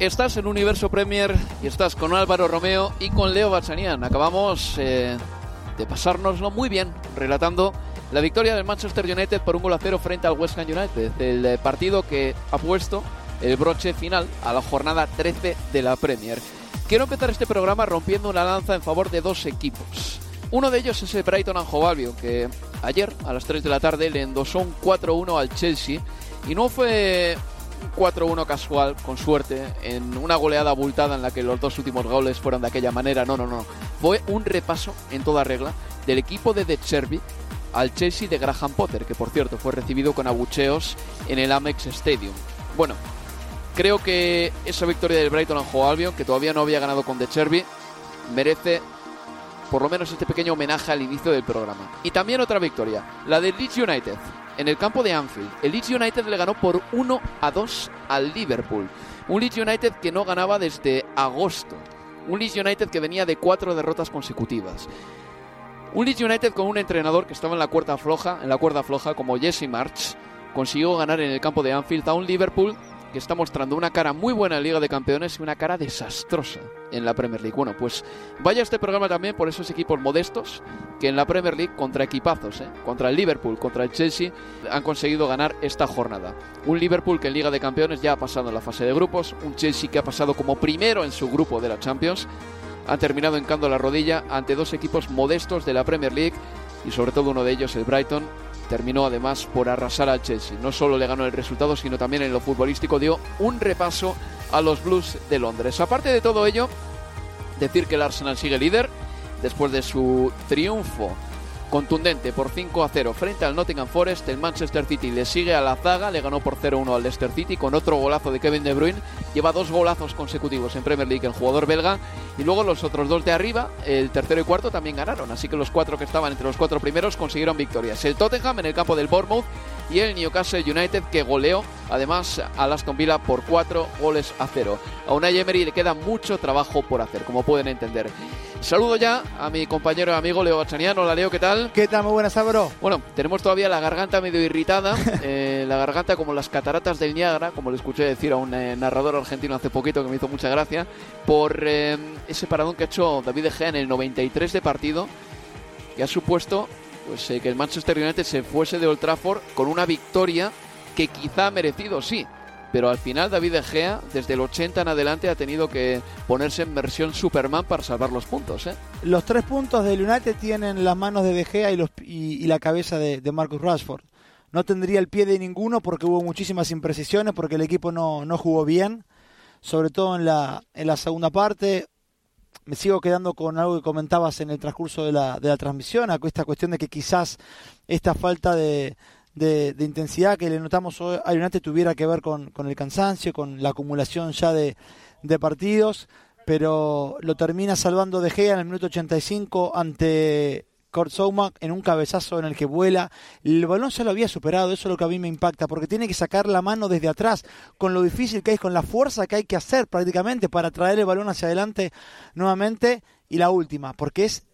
Estás en Universo Premier y estás con Álvaro Romeo y con Leo Bachanian. Acabamos eh, de pasárnoslo muy bien relatando la victoria del Manchester United por un gol a cero frente al West Ham United, el eh, partido que ha puesto el broche final a la jornada 13 de la Premier. Quiero empezar este programa rompiendo una lanza en favor de dos equipos. Uno de ellos es el Brighton Albion, que ayer a las 3 de la tarde le endosó un 4-1 al Chelsea y no fue 4-1 casual, con suerte, en una goleada abultada en la que los dos últimos goles fueron de aquella manera. No, no, no. Fue un repaso en toda regla del equipo de De Cherby al Chelsea de Graham Potter, que por cierto fue recibido con abucheos en el Amex Stadium. Bueno, creo que esa victoria del Brighton and Hove Albion, que todavía no había ganado con De Cherby, merece por lo menos este pequeño homenaje al inicio del programa. Y también otra victoria, la de Leeds United, en el campo de Anfield. El Leeds United le ganó por 1 a 2 al Liverpool. Un Leeds United que no ganaba desde agosto. Un Leeds United que venía de cuatro derrotas consecutivas. Un Leeds United con un entrenador que estaba en la cuerda floja, en la cuerda floja como Jesse March, consiguió ganar en el campo de Anfield a un Liverpool que está mostrando una cara muy buena en Liga de Campeones y una cara desastrosa en la Premier League. Bueno, pues vaya este programa también por esos equipos modestos que en la Premier League contra equipazos, ¿eh? contra el Liverpool, contra el Chelsea, han conseguido ganar esta jornada. Un Liverpool que en Liga de Campeones ya ha pasado en la fase de grupos, un Chelsea que ha pasado como primero en su grupo de la Champions, han terminado encando la rodilla ante dos equipos modestos de la Premier League y sobre todo uno de ellos, el Brighton, terminó además por arrasar al Chelsea. No solo le ganó el resultado, sino también en lo futbolístico dio un repaso a los Blues de Londres. Aparte de todo ello, decir que el Arsenal sigue líder después de su triunfo contundente por 5 a 0 frente al Nottingham Forest. El Manchester City le sigue a la zaga, le ganó por 0-1 al Leicester City con otro golazo de Kevin De Bruyne. Lleva dos golazos consecutivos en Premier League el jugador belga. Y luego los otros dos de arriba, el tercero y cuarto, también ganaron. Así que los cuatro que estaban entre los cuatro primeros consiguieron victorias. El Tottenham en el campo del Bournemouth y el Newcastle United que goleó además a Aston Villa por 4 goles a 0. A Unai Emery le queda mucho trabajo por hacer, como pueden entender. Saludo ya a mi compañero y amigo Leo Bachaniano. Hola Leo, ¿qué tal? ¿Qué tal? Muy buenas, Álvaro. Bueno, tenemos todavía la garganta medio irritada, eh, la garganta como las cataratas del Niágara, como le escuché decir a un eh, narrador argentino hace poquito que me hizo mucha gracia, por eh, ese paradón que ha hecho David De Gea en el 93 de partido, que ha supuesto pues, que el Manchester United se fuese de Old Trafford con una victoria que quizá ha merecido, sí, pero al final David De Gea, desde el 80 en adelante, ha tenido que ponerse en versión Superman para salvar los puntos. ¿eh? Los tres puntos del United tienen las manos de De Gea y, los, y, la cabeza de, de, Marcus Rashford. No tendría el pie de ninguno porque hubo muchísimas imprecisiones, porque el equipo no, no jugó bien, sobre todo en la, en la segunda parte. Me sigo quedando con algo que comentabas en el transcurso de la, de la transmisión, esta cuestión de que quizás esta falta de, de, intensidad que le notamos hoy a United tuviera que ver con, con el cansancio, con la acumulación ya de, de, partidos, pero lo termina salvando De Gea en el minuto 85 ante Kurt Souma en un cabezazo en el que vuela. El balón se lo había superado, eso es lo que a mí me impacta, porque tiene que sacar la mano desde atrás, con lo difícil que es, con la fuerza que hay que hacer prácticamente para traer el balón hacia adelante nuevamente. Y la última, porque es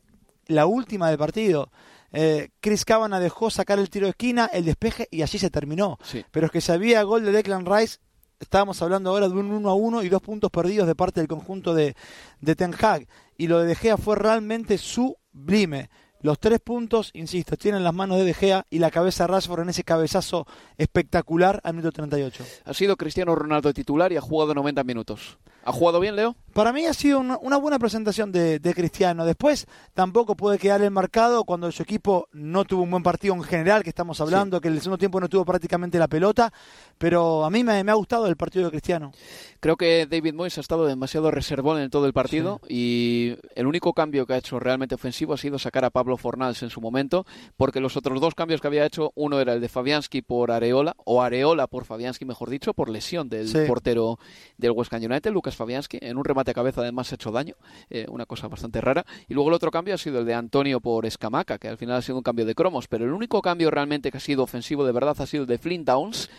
la última del partido. Eh, Chris Cabana dejó sacar el tiro de esquina, el despeje y así se terminó. Sí. Pero es que si había gol de Declan Rice, estábamos hablando ahora de un 1 a 1 y dos puntos perdidos de parte del conjunto de, de Ten Hag. Y lo de De Gea fue realmente sublime. Los tres puntos, insisto, tienen las manos de De Gea y la cabeza de Rashford en ese cabezazo espectacular al minuto 38. Ha sido Cristiano Ronaldo titular y ha jugado 90 minutos. ¿Ha jugado bien, Leo? Para mí ha sido una, una buena presentación de, de, Cristiano. Después tampoco puede quedar el marcado cuando su equipo no tuvo un buen partido en general, que estamos hablando, sí. que en el segundo tiempo no tuvo prácticamente la pelota, pero a mí me, me, ha gustado el partido de Cristiano. Creo que David Moyes ha estado demasiado reservón en todo el partido sí. y el único cambio que ha hecho realmente ofensivo ha sido sacar a Pablo Fornals en su momento, porque los otros dos cambios que había hecho, uno era el de Fabianski por Areola, o Areola por Fabianski, mejor dicho, por lesión del sí. portero del West Ham United, Lucas Fabianski, en un remate a cabeza además ha hecho daño, eh, una cosa bastante rara. Y luego el otro cambio ha sido el de Antonio por Escamaca, que al final ha sido un cambio de cromos, pero el único cambio realmente que ha sido ofensivo de verdad ha sido el de Flint Downs,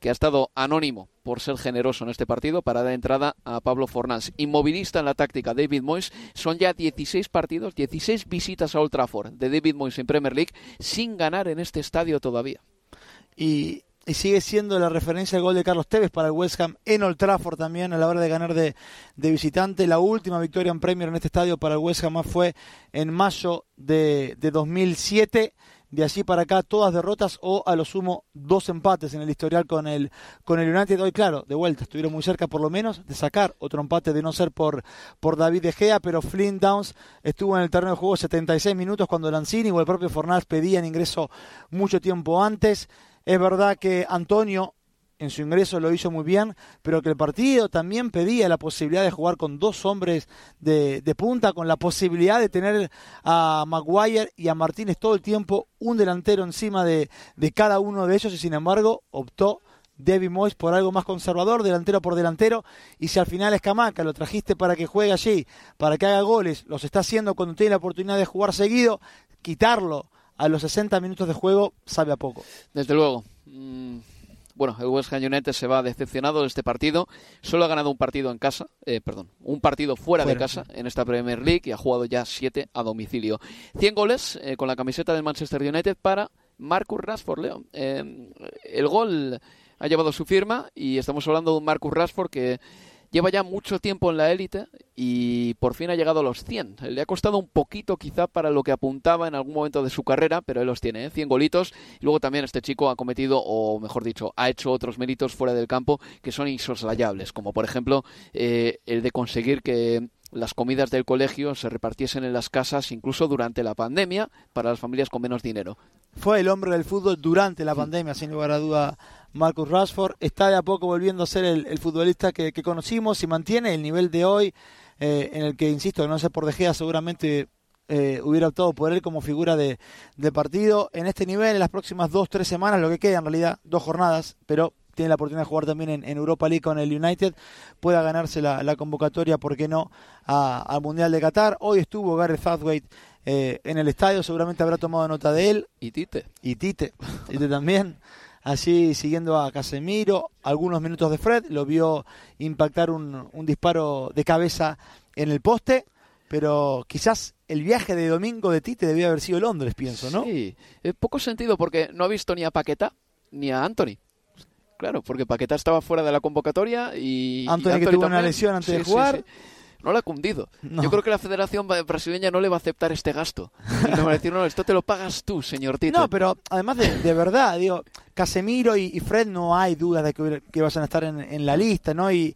que ha estado anónimo por ser generoso en este partido para dar entrada a Pablo Fornals. Inmovilista en la táctica David Moyes. Son ya 16 partidos, 16 visitas a Old Trafford de David Moyes en Premier League sin ganar en este estadio todavía. Y, y sigue siendo la referencia el gol de Carlos Tevez para el West Ham en Old Trafford también a la hora de ganar de, de visitante. La última victoria en Premier en este estadio para el West Ham fue en mayo de, de 2007 de allí para acá todas derrotas o a lo sumo dos empates en el historial con el con el United. Hoy claro de vuelta estuvieron muy cerca por lo menos de sacar otro empate de no ser por por David De Gea pero Flynn Downs estuvo en el terreno de juego 76 minutos cuando Lanzini o el propio Fornals pedían ingreso mucho tiempo antes es verdad que Antonio en su ingreso lo hizo muy bien, pero que el partido también pedía la posibilidad de jugar con dos hombres de, punta, con la posibilidad de tener a Maguire y a Martínez todo el tiempo, un delantero encima de, cada uno de ellos, y sin embargo optó David Moyes por algo más conservador, delantero por delantero, y si al final es Camaca, lo trajiste para que juegue allí, para que haga goles, los está haciendo cuando tiene la oportunidad de jugar seguido, quitarlo a los 60 minutos de juego sabe a poco. Desde luego. Mm bueno, el West Ham United se va decepcionado de este partido. Solo ha ganado un partido en casa, eh, perdón, un partido fuera, fuera, de casa en esta Premier League y ha jugado ya siete a domicilio. 100 goles eh, con la camiseta del Manchester United para Marcus Rashford, Leo. Eh, el gol ha llevado su firma y estamos hablando de un Marcus Rashford que lleva ya mucho tiempo en la élite y por fin ha llegado a los 100. Le ha costado un poquito quizá para lo que apuntaba en algún momento de su carrera, pero él los tiene, ¿eh? 100 golitos. Y luego también este chico ha cometido, o mejor dicho, ha hecho otros méritos fuera del campo que son insoslayables, como por ejemplo eh, el de conseguir que las comidas del colegio se repartiesen en las casas incluso durante la pandemia para las familias con menos dinero. Fue el hombre del fútbol durante la pandemia, sin lugar a duda, Marcus Rashford. Está de a poco volviendo a ser el, el futbolista que, que, conocimos y mantiene el nivel de hoy, eh, en el que, insisto, no sé por De Gea, seguramente eh, hubiera optado por él como figura de, de partido. En este nivel, en las próximas dos, tres semanas, lo que queda en realidad, dos jornadas, pero tiene la oportunidad de jugar también en, en, Europa League con el United, pueda ganarse la, la convocatoria, ¿por qué no?, al Mundial de Qatar. Hoy estuvo Gareth Southgate eh, en el estadio, seguramente habrá tomado nota de él. Y Tite. Y Tite, Tite también. Así siguiendo a Casemiro, algunos minutos de Fred, lo vio impactar un, un disparo de cabeza en el poste, pero quizás el viaje de domingo de Tite debía haber sido Londres, pienso, ¿no? Sí, poco sentido porque no ha visto ni a Paqueta ni a Anthony. Claro, porque Paquetá estaba fuera de la convocatoria y. Anthony, y Anthony que tuvo también. una lesión antes sí, de jugar. Sí, sí. No le ha cundido. No. Yo creo que la Federación Brasileña no le va a aceptar este gasto. Le va a decir, no, esto te lo pagas tú, señor Tito. No, pero además de, de verdad, digo, Casemiro y, y, Fred no hay dudas de que, que vayan a estar en, en la lista, ¿no? Y,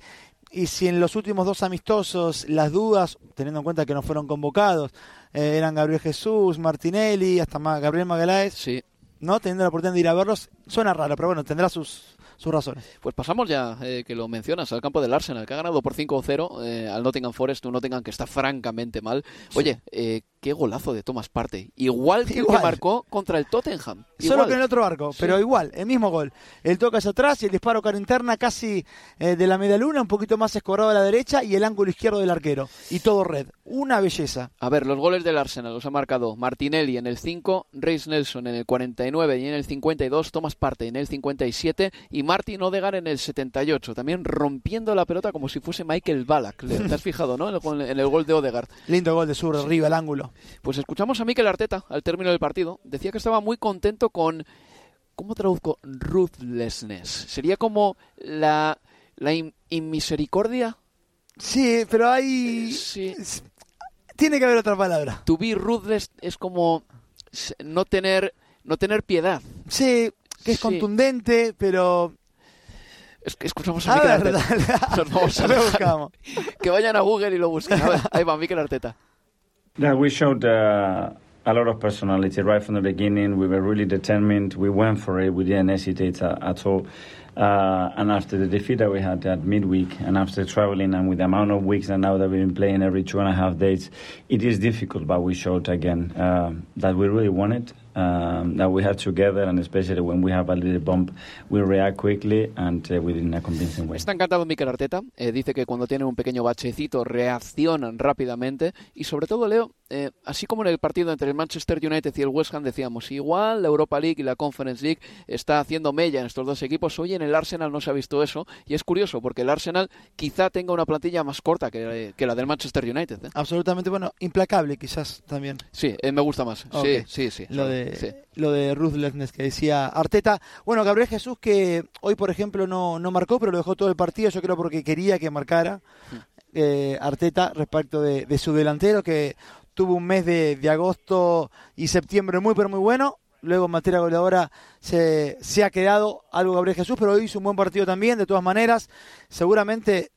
y si en los últimos dos amistosos las dudas, teniendo en cuenta que no fueron convocados, eh, eran Gabriel Jesús, Martinelli, hasta más Gabriel Magaláes, sí. ¿no? Teniendo la oportunidad de ir a verlos, suena raro, pero bueno, tendrá sus, sus razones. Pues pasamos ya, eh, que lo mencionas, al campo del Arsenal, que ha ganado por 5-0 eh, al Nottingham Forest, un Nottingham que está francamente mal. Sí. Oye, eh, qué golazo de Thomas Partey. Igual que el que marcó contra el Tottenham. Solo que en el otro arco, pero igual, el mismo gol. El toque hacia atrás y el disparo cara interna casi eh, de la media luna, un poquito más escorado a la derecha y el ángulo izquierdo del arquero. Y todo red. Una belleza. A ver, los goles del Arsenal los ha marcado Martinelli en el 5, Reis Nelson en el 49 y en el 52, Thomas Partey en el 57 y Martin Odegaard en el 78. También rompiendo la pelota como si fuese Michael Ballack. ¿Te has fijado, no? En el, en el gol de Odegaard. Lindo gol de sur, arriba, el ángulo. Pues escuchamos a Mikel Arteta al término del partido. Decía que estaba muy contento con. ¿Cómo traduzco? Ruthlessness. Sería como la, la inmisericordia. Sí, pero hay. Sí. Tiene que haber otra palabra. To be ruthless es como no tener, no tener piedad. Sí, que es contundente, pero es que escuchamos a, a Mikel Arteta. Nos vamos a buscamos. Que vayan a Google y lo busquen. A ver, ahí va, Mikel Arteta. Yeah, we showed uh, a lot of personality right from the beginning. We were really determined. We went for it. We didn't hesitate at all. Uh, and after the defeat that we had at midweek, and after traveling, and with the amount of weeks and now that we've been playing every two and a half days, it is difficult. But we showed again uh, that we really wanted um, that we have together, and especially when we have a little bump, we react quickly and uh, within a convincing way. Está encantado Mikel Arteta. Eh, dice que cuando tiene un pequeño bachecito reaccionan rápidamente y sobre todo Leo, eh, así como en el partido entre el Manchester United y el West Ham decíamos, igual la Europa League y la Conference League está haciendo mella en estos dos equipos. Hoy en el Arsenal no se ha visto eso y es curioso porque el Arsenal quizá tenga una plantilla más corta que, que la del Manchester United. ¿eh? Absolutamente, bueno, implacable quizás también. Sí, eh, me gusta más. Sí, sí, sí. Lo de lo de ruthlessness que decía Arteta. Bueno, Gabriel Jesús que hoy, por ejemplo, no, no marcó, pero lo dejó todo el partido, yo creo porque quería que marcara mm. eh, Arteta respecto de, su delantero, que tuvo un mes de, agosto y septiembre muy, pero muy bueno. Luego en materia goleadora se, se ha quedado algo Gabriel Jesús, pero hoy hizo un buen partido también, de todas maneras. Seguramente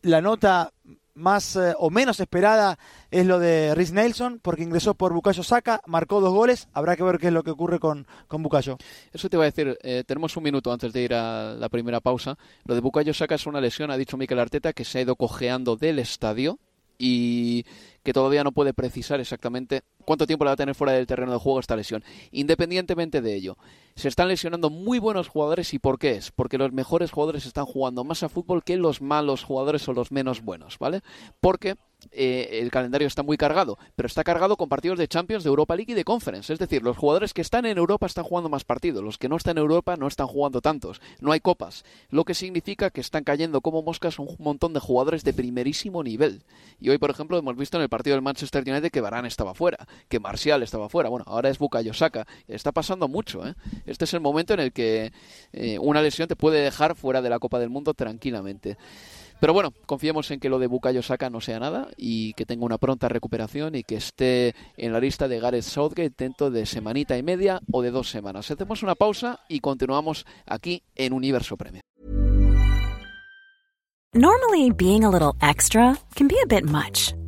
la nota más eh, o menos esperada es lo de Rhys Nelson, porque ingresó por Bucayo Saka, marcó dos goles. Habrá que ver qué es lo que ocurre con, con Bucayo. Eso te voy a decir, eh, tenemos un minuto antes de ir a la primera pausa. Lo de Bucayo Saka es una lesión, ha dicho Mikel Arteta, que se ha ido cojeando del estadio y que todavía no puede precisar exactamente cuánto tiempo le va a tener fuera del terreno de juego esta lesión. Independientemente de ello, se están lesionando muy buenos jugadores y ¿por qué es? Porque los mejores jugadores están jugando más a fútbol que los malos jugadores o los menos buenos, ¿vale? Porque eh, el calendario está muy cargado, pero está cargado con partidos de Champions, de Europa League y de Conference. Es decir, los jugadores que están en Europa están jugando más partidos, los que no están en Europa no están jugando tantos. No hay copas, lo que significa que están cayendo como moscas un montón de jugadores de primerísimo nivel. Y hoy, por ejemplo, hemos visto en el partido del Manchester United que Varane estaba fuera, que Marcial estaba fuera. Bueno, ahora es Bukayo Saka. Está pasando mucho. ¿eh? Este es el momento en el que eh, una lesión te puede dejar fuera de la Copa del Mundo tranquilamente. Pero bueno, confiemos en que lo de Bukayo Saka no sea nada y que tenga una pronta recuperación y que esté en la lista de Gareth Southgate dentro de semanita y media o de dos semanas. Hacemos una pausa y continuamos aquí en Universo Premier. Normally being a little extra can be a bit much,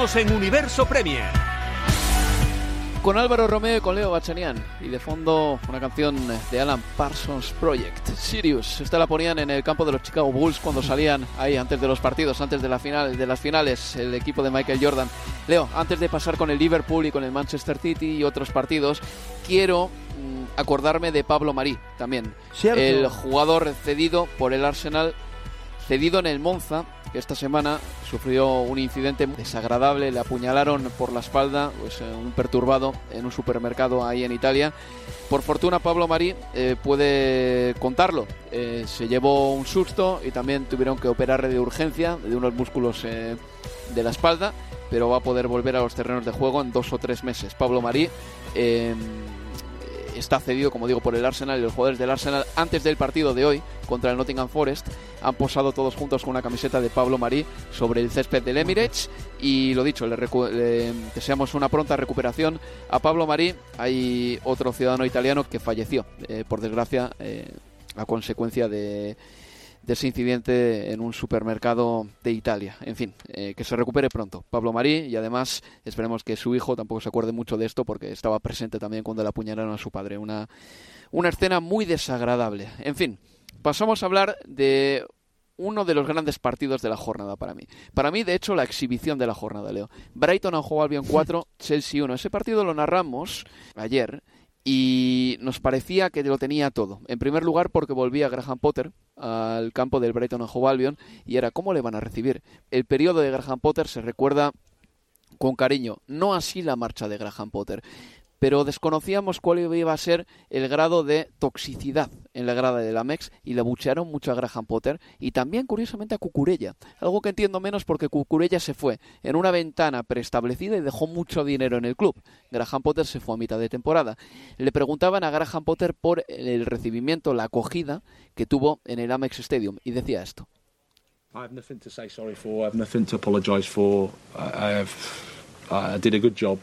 En Universo Premier. Con Álvaro Romeo y con Leo Bachanian. Y de fondo una canción de Alan Parsons Project, Sirius. Esta la ponían en el campo de los Chicago Bulls cuando salían ahí antes de los partidos, antes de, la final, de las finales, el equipo de Michael Jordan. Leo, antes de pasar con el Liverpool y con el Manchester City y otros partidos, quiero mm, acordarme de Pablo Marí también. Cierto. El jugador cedido por el Arsenal, cedido en el Monza, que esta semana sufrió un incidente desagradable, le apuñalaron por la espalda, pues eh, un perturbado en un supermercado ahí en Italia. Por fortuna Pablo Marí eh, puede contarlo, Eh, se llevó un susto y también tuvieron que operarle de urgencia de unos músculos de la espalda, pero va a poder volver a los terrenos de juego en dos o tres meses. Pablo Marí está cedido, como digo, por el Arsenal y los jugadores del Arsenal antes del partido de hoy contra el Nottingham Forest han posado todos juntos con una camiseta de Pablo Marí sobre el césped del Emirates y lo dicho, le, le deseamos una pronta recuperación a Pablo Marí. Hay otro ciudadano italiano que falleció, eh, por desgracia, eh, a consecuencia de de ese incidente en un supermercado de Italia. En fin, eh, que se recupere pronto Pablo Marí y además esperemos que su hijo tampoco se acuerde mucho de esto porque estaba presente también cuando le apuñalaron a su padre. Una, una escena muy desagradable. En fin, pasamos a hablar de uno de los grandes partidos de la jornada para mí. Para mí, de hecho, la exhibición de la jornada, Leo. Brighton and Hove Albion 4, Chelsea 1. Ese partido lo narramos ayer y nos parecía que lo tenía todo. En primer lugar, porque volvía Graham Potter al campo del Brighton and Hove y era cómo le van a recibir. El periodo de Graham Potter se recuerda con cariño, no así la marcha de Graham Potter, pero desconocíamos cuál iba a ser el grado de toxicidad en la grada de la MEX y le buchearon mucho a Graham Potter y también curiosamente a Cucurella, algo que entiendo menos porque Cucurella se fue en una ventana preestablecida y dejó mucho dinero en el club. Graham Potter se fue a mitad de temporada. Le preguntaban a Graham Potter por el recibimiento, la acogida que tuvo en el Amex Stadium y decía esto. I have nothing to say sorry for. I have nothing to apologise for. I, did a good job.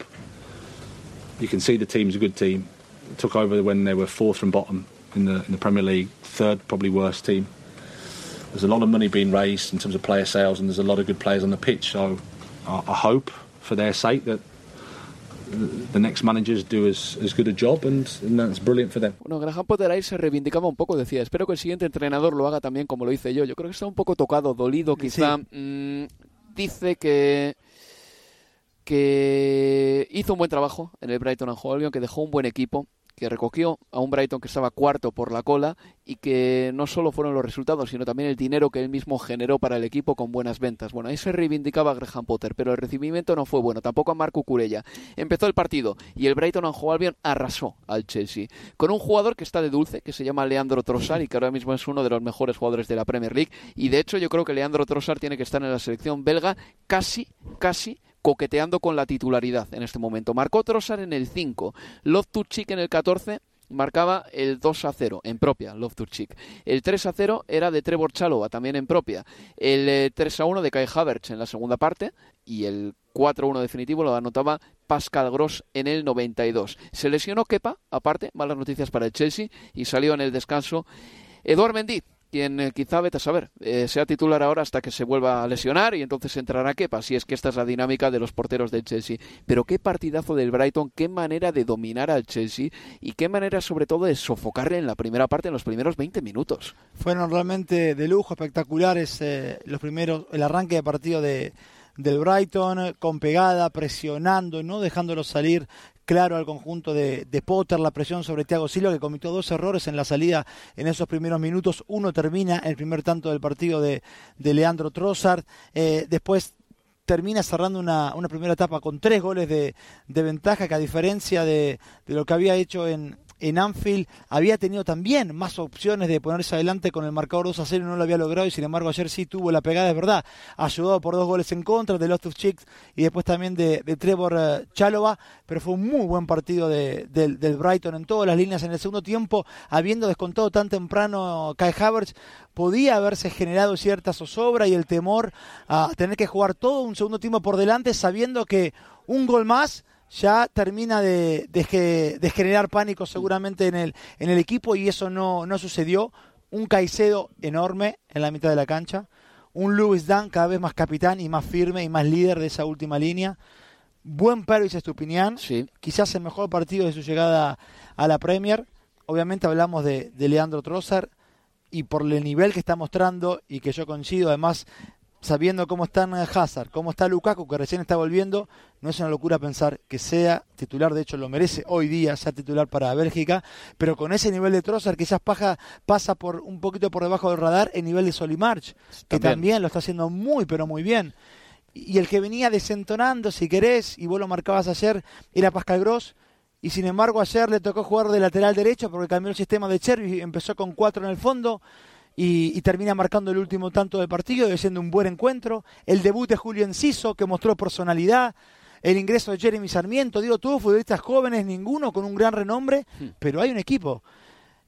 You can see the team's a good team. It Took over when they were fourth from bottom in the in the Premier League, third probably worst team. There's a lot of money being raised in terms of player sales, and there's a lot of good players on the pitch. So I, I hope, for their sake, that the- the next managers do as, as good a job, and, and that's brilliant for them. Bueno, Graham Potter ahí se reivindicaba un poco, decía, espero que el siguiente entrenador lo haga también como lo hice yo. Yo creo que está un poco tocado, dolido quizá. Mm, dice que que hizo un buen trabajo en el Brighton and Albion, que dejó un buen equipo, que recogió a un Brighton que estaba cuarto por la cola y que no solo fueron los resultados, sino también el dinero que él mismo generó para el equipo con buenas ventas. Bueno, ahí se reivindicaba Graham Potter, pero el recibimiento no fue bueno, tampoco a Marco Curella. Empezó el partido y el Brighton Hove Albion arrasó al Chelsea con un jugador que está de dulce, que se llama Leandro Trossard y que ahora mismo es uno de los mejores jugadores de la Premier League y de hecho yo creo que Leandro Trossard tiene que estar en la selección belga casi, casi coqueteando con la titularidad en este momento. Marcó Trossard en el 5, Loftus-Cheek en el 14, marcaba el 2 a 0 en propia, Loftus-Cheek. El 3 a 0 era de Trevor Chalova, también en propia. El eh, 3 a 1 de Kai Havertz en la segunda parte y el 4 a 1 definitivo lo anotaba Pascal Gross en el 92. Se lesionó Kepa, aparte, malas noticias para el Chelsea, y salió en el descanso Eduard Mendy, quien eh, quizá, vete a saber, eh, sea titular ahora hasta que se vuelva a lesionar y entonces entrará Kepa, si es que esta es la dinámica de los porteros del Chelsea. Pero qué partidazo del Brighton, qué manera de dominar al Chelsea y qué manera sobre todo de sofocarle en la primera parte, en los primeros 20 minutos. Fueron realmente de lujo, espectaculares eh, los primeros, el arranque de partido de, del Brighton, con pegada, presionando, no dejándolo salir claro al conjunto de, de Potter, la presión sobre Thiago Silva, que cometió dos errores en la salida en esos primeros minutos. Uno termina el primer tanto del partido de, Leandro Trossard. Eh, después termina cerrando una, primera etapa con tres goles de, ventaja, que a diferencia de lo que había hecho en, en Anfield había tenido también más opciones de ponerse adelante con el marcador 2 a 0 y no lo había logrado y sin embargo ayer sí tuvo la pegada, es verdad, ayudado por dos goles en contra de Loftus Chicks y después también de, Trevor uh, Chalova, pero fue un muy buen partido de, del, Brighton en todas las líneas en el segundo tiempo, habiendo descontado tan temprano Kai Havertz, podía haberse generado cierta zozobra y el temor a tener que jugar todo un segundo tiempo por delante sabiendo que un gol más ya termina de, de, generar pánico seguramente en el, en el equipo y eso no, no sucedió. Un Caicedo enorme en la mitad de la cancha, un Lewis Dunn cada vez más capitán y más firme y más líder de esa última línea. Buen Pervis Estupinián, sí. quizás el mejor partido de su llegada a la Premier. Obviamente hablamos de, de Leandro Trossard y por el nivel que está mostrando y que yo coincido, además sabiendo cómo están Hazard, cómo está Lukaku, que recién está volviendo, no es una locura pensar que sea titular, de hecho lo merece hoy día ser titular para Bélgica, pero con ese nivel de Trossard quizás paja, pasa por un poquito por debajo del radar el nivel de Solimarch, que también lo está haciendo muy pero muy bien. Y el que venía desentonando, si querés, y vos lo marcabas ayer, era Pascal Gross, y sin embargo ayer le tocó jugar de lateral derecho porque cambió el sistema de Cherry, empezó con cuatro en el fondo, y, termina marcando el último tanto del partido, siendo un buen encuentro. El debut de Julio Enciso, que mostró personalidad. El ingreso de Jeremy Sarmiento, digo, todos futbolistas jóvenes, ninguno con un gran renombre, pero hay un equipo.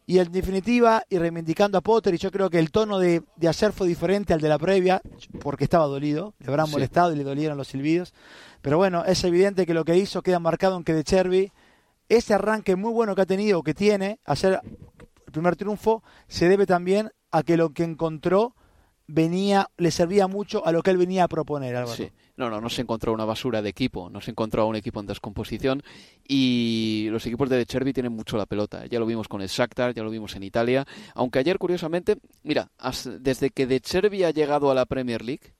Y en definitiva, y reivindicando a Potter, y yo creo que el tono de, de ayer fue diferente al de la previa, porque estaba dolido, le habrán molestado y le dolieron los silbidos. Pero bueno, es evidente que lo que hizo queda marcado en que de Cherby, ese arranque muy bueno que ha tenido, que tiene, ayer el primer triunfo, se debe también a que lo que encontró venía, le servía mucho a lo que él venía a proponer, Álvaro. Sí. No, no, no se encontró una basura de equipo, no se encontró un equipo en descomposición y los equipos de Cherby tienen mucho la pelota. Ya lo vimos con el Shakhtar, ya lo vimos en Italia, aunque ayer curiosamente, mira, desde que de Cherby ha llegado a la Premier League,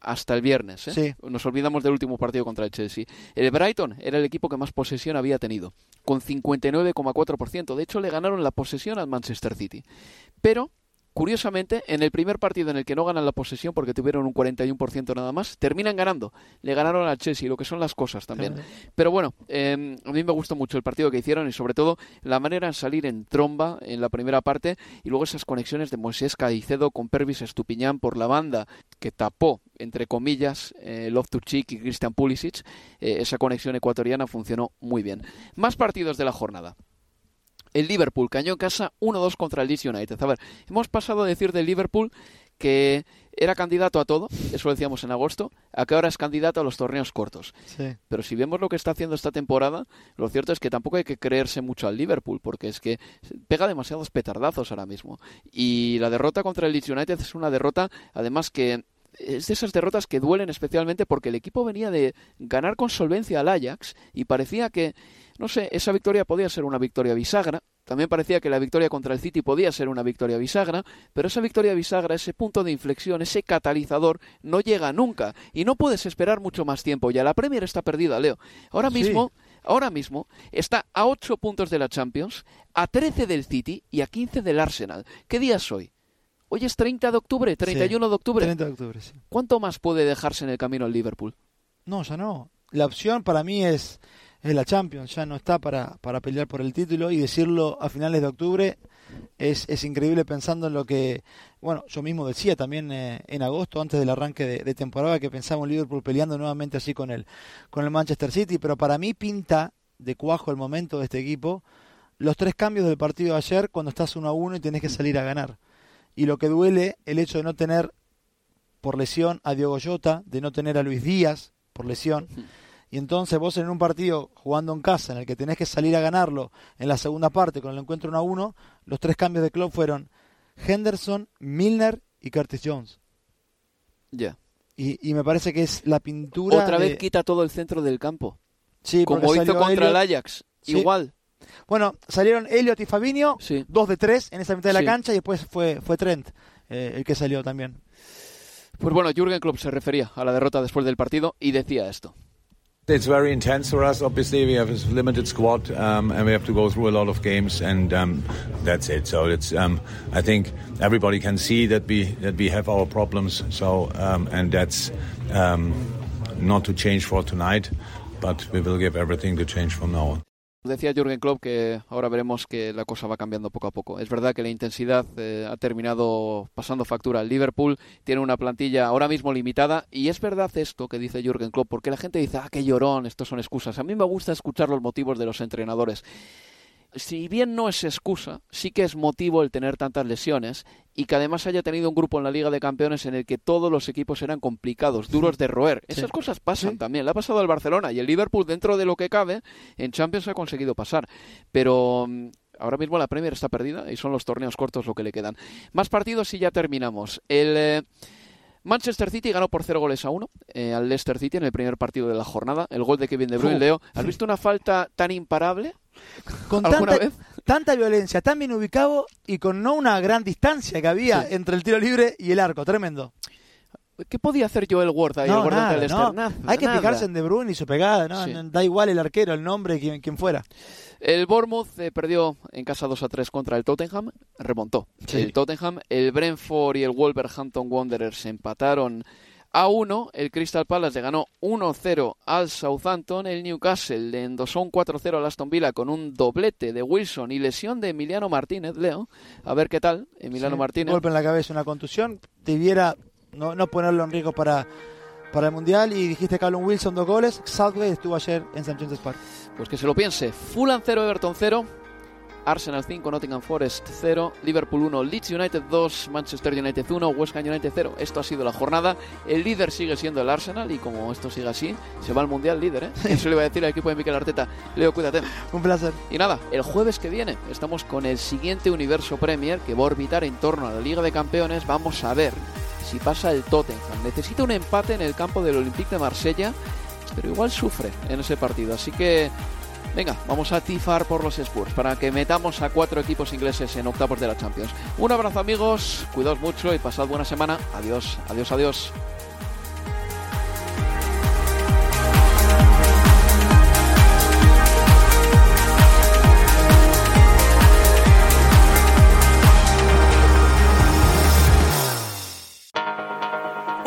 hasta el viernes. ¿eh? Nos olvidamos del último partido contra el Chelsea. El Brighton era el equipo que más posesión había tenido, con 59,4%. De hecho, le ganaron la posesión al Manchester City. Pero Curiosamente, en el primer partido en el que no ganan la posesión porque tuvieron un 41% nada más, terminan ganando. Le ganaron al Chelsea, lo que son las cosas también. Pero bueno, em, a mí me gustó mucho el partido que hicieron y sobre todo la manera en salir en tromba en la primera parte y luego esas conexiones de Moisés Caicedo con Pervis Estupiñán por la banda que tapó, entre comillas, eh, Love to Chick y Christian Pulisic. Eh, esa conexión ecuatoriana funcionó muy bien. Más partidos de la jornada el Liverpool cañó en casa 1-2 contra el Leeds United. A ver, hemos pasado a decir del Liverpool que era candidato a todo, eso lo decíamos en agosto, a que ahora es candidato a los torneos cortos. Pero si vemos lo que está haciendo esta temporada, lo cierto es que tampoco hay que creerse mucho al Liverpool, porque es que pega demasiados petardazos ahora mismo. Y la derrota contra el Leeds United es una derrota, además que es de esas derrotas que duelen especialmente porque el equipo venía de ganar con solvencia al Ajax y parecía que no sé, esa victoria podía ser una victoria bisagra. También parecía que la victoria contra el City podía ser una victoria bisagra, pero esa victoria bisagra, ese punto de inflexión, ese catalizador, no llega nunca. Y no puedes esperar mucho más tiempo. Ya la Premier está perdida, Leo. Ahora mismo, ahora mismo, está a 8 puntos de la Champions, a 13 del City y a 15 del Arsenal. ¿Qué día es hoy? Hoy es 30 de octubre, 31 de octubre. 30 de octubre, sí. ¿Cuánto más puede dejarse en el camino el Liverpool? No, ya no. La opción para mí es es la Champions, ya no está para, para pelear por el título y decirlo a finales de octubre es, es increíble pensando en lo que, bueno, yo mismo decía también eh, en agosto, antes del arranque de, temporada, que pensaba en Liverpool peleando nuevamente así con el, con el Manchester City, pero para mí pinta de cuajo el momento de este equipo los tres cambios del partido de ayer cuando estás 1 a 1 y tenés que salir a ganar. Y lo que duele, el hecho de no tener por lesión a Diogo Jota, de no tener a Luis Díaz por lesión. Y entonces vos en un partido jugando en casa en el que tenés que salir a ganarlo en la segunda parte con el encuentro 1 a 1, los tres cambios de club fueron Henderson, Milner y Curtis Jones. Ya. Y, me parece que es la pintura. Otra vez quita todo el centro del campo. Sí, como hizo contra el Ajax. Igual. Bueno, salieron Elliot y Fabinho, dos de tres en esa mitad de la cancha y después fue, fue Trent eh, el que salió también. Pues bueno, Jürgen Klopp se refería a la derrota después del partido y decía esto. It's very intense for us. Obviously, we have a limited squad, um, and we have to go through a lot of games, and um, that's it. So it's. Um, I think everybody can see that we that we have our problems. So um, and that's um, not to change for tonight, but we will give everything to change from now on. Decía Jürgen Klopp que ahora veremos que la cosa va cambiando poco a poco. Es verdad que la intensidad eh, ha terminado pasando factura. El Liverpool tiene una plantilla ahora mismo limitada y es verdad esto que dice Jürgen Klopp, porque la gente dice, ah, qué llorón, estos son excusas. A mí me gusta escuchar los motivos de los entrenadores si bien no es excusa, sí que es motivo el tener tantas lesiones y que además haya tenido un grupo en la Liga de Campeones en el que todos los equipos eran complicados, duros de roer. Esas cosas pasan también. Le ha pasado al Barcelona y el Liverpool, dentro de lo que cabe, en Champions ha conseguido pasar. Pero mm, ahora mismo la Premier está perdida y son los torneos cortos lo que le quedan. Más partidos y ya terminamos. El. Eh, Manchester City ganó por 0 goles a 1 eh, al Leicester City en el primer partido de la jornada. El gol de Kevin De Bruyne, Leo. ¿Has visto una falta tan imparable? Con tanta, tanta, violencia, tan bien ubicado y con no una gran distancia que había entre el tiro libre y el arco. Tremendo. ¿Qué podía hacer Joel Ward ahí, no, el nada, no. Hay que fijarse en De Bruyne y su pegada, ¿no? Da igual el arquero, el nombre, quien, quien fuera. El Bournemouth eh, perdió en casa 2 a 3 contra el Tottenham, remontó el Tottenham. El Brentford y el Wolverhampton Wanderers empataron a 1. El Crystal Palace le ganó 1-0 al Southampton. El Newcastle le endosó un 4-0 al Aston Villa con un doblete de Wilson y lesión de Emiliano Martínez, Leo. A ver qué tal, Emiliano Martínez. Golpe en la cabeza, una contusión. Debiera no, no ponerlo en riesgo para, para el Mundial. Y dijiste Callum Wilson dos goles. Southgate estuvo ayer en St. James's Park. Pues que se lo piense. Fulham 0, Everton 0. Arsenal 5, Nottingham Forest 0, Liverpool 1, Leeds United 2, Manchester United 1, West Ham United 0. Esto ha sido la jornada. El líder sigue siendo el Arsenal y como esto sigue así, se va al Mundial líder. ¿eh? Eso le iba a decir al equipo de Mikel Arteta. Leo, cuídate. Un placer. Y nada, el jueves que viene estamos con el siguiente universo Premier que va a orbitar en torno a la Liga de Campeones. Vamos a ver si pasa el Tottenham. Necesita un empate en el campo del Olympique de Marsella pero igual sufre en ese partido. Así que, venga, vamos a tifar por los Spurs para que metamos a cuatro equipos ingleses en octavos de la Champions. Un abrazo amigos, cuidaos mucho y pasad buena semana. Adiós, adiós, adiós.